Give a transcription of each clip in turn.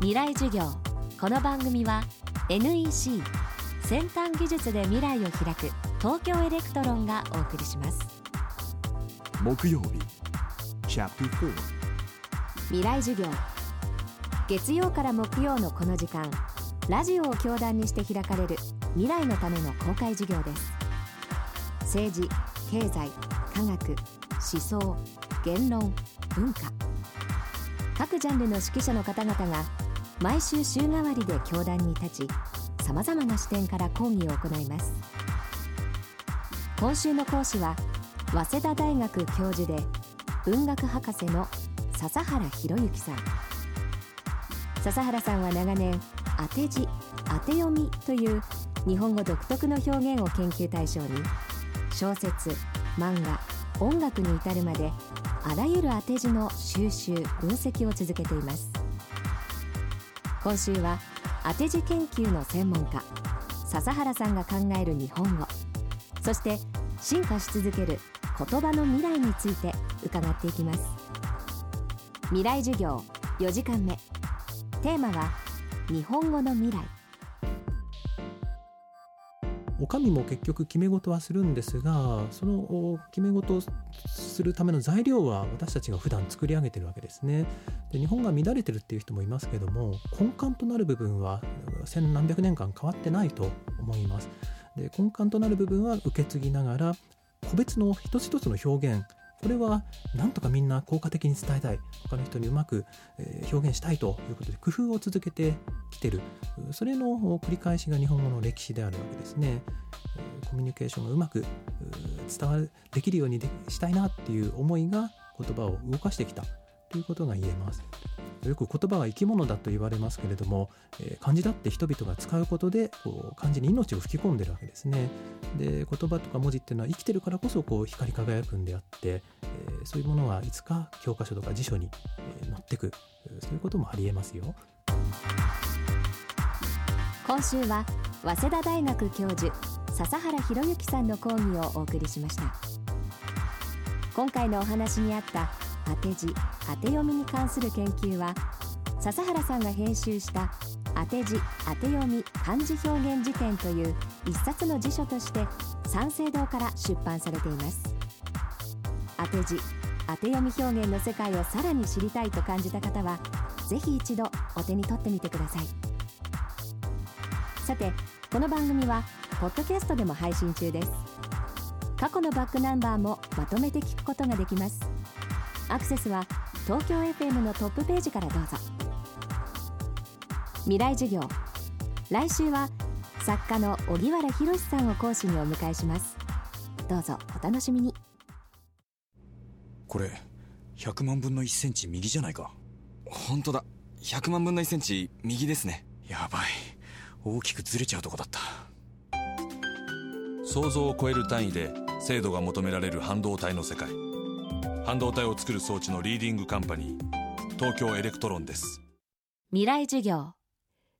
未来授業。この番組は NEC 先端技術で未来を開く東京エレクトロンがお送りします。木曜日 Chapter 4未来授業。月曜から木曜のこの時間ラジオを教壇にして開かれる未来のための公開授業です。政治経済科学思想言論文化。各ジャンルの指揮者の方々が毎週週替わりで教壇に立ちさまざまな視点から講義を行います。今週の講師は早稲田大学教授で文学博士の笹原博之さん。笹原さんは長年当て字当て読みという日本語独特の表現を研究対象に小説漫画音楽に至るまであらゆる当て字の収集分析を続けています。今週は当て字研究の専門家笹原さんが考える日本語そして進化し続ける言葉の未来について伺っていきます。未来授業4時間目。テーマは日本語の未来。お上も結局決め事はするんですがその決め事をするための材料は私たちが普段作り上げてるわけですね。で日本が乱れてるっていう人もいますけども根幹となる部分は千何百年間変わってないと思います。で根幹となる部分は受け継ぎながら個別の一つ一つの表現これはなんとかみんな効果的に伝えたい。他の人にうまく表現したいということで工夫を続けてきてる。それの繰り返しが日本語の歴史であるわけですね。コミュニケーションがうまく伝わるできるようにしたいなっていう思いが言葉を動かしてきたということが言えます。よく言葉は生き物だと言われますけれども、え漢字だって人々が使うことでこう漢字に命を吹き込んでるわけですね。で言葉とか文字っていうのは生きてるからこそこう光り輝くんであって、えー、そういうものはいつか教科書とか辞書に、え載ってくそういうこともありえますよ。今週は早稲田大学教授笹原博之さんの講義をお送りしました。今回のお話にあった当て字当て読みに関する研究は笹原さんが編集した当て字当て読み漢字表現辞典という一冊の辞書として三省堂から出版されています。当て字当て読み表現の世界をさらに知りたいと感じた方はぜひ一度お手に取ってみてください。さてこの番組はポッドキャストでも配信中です。過去のバックナンバーもまとめて聞くことができます。アクセスは東京 FM のトップページからどうぞ。未来授業来週は作家の荻原博さんを講師にお迎えします。どうぞお楽しみに。これ100万分の1センチ右じゃないか。本当だ。100万分の1センチ右ですね。やばい。大きくずれちゃうとこだった。想像を超える単位で精度が求められる半導体の世界半導体を作る装置のリーディングカンパニー東京エレクトロンです。未来授業。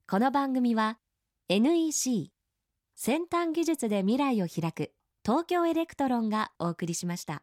この番組は NEC 先端技術で未来を開く東京エレクトロンがお送りしました。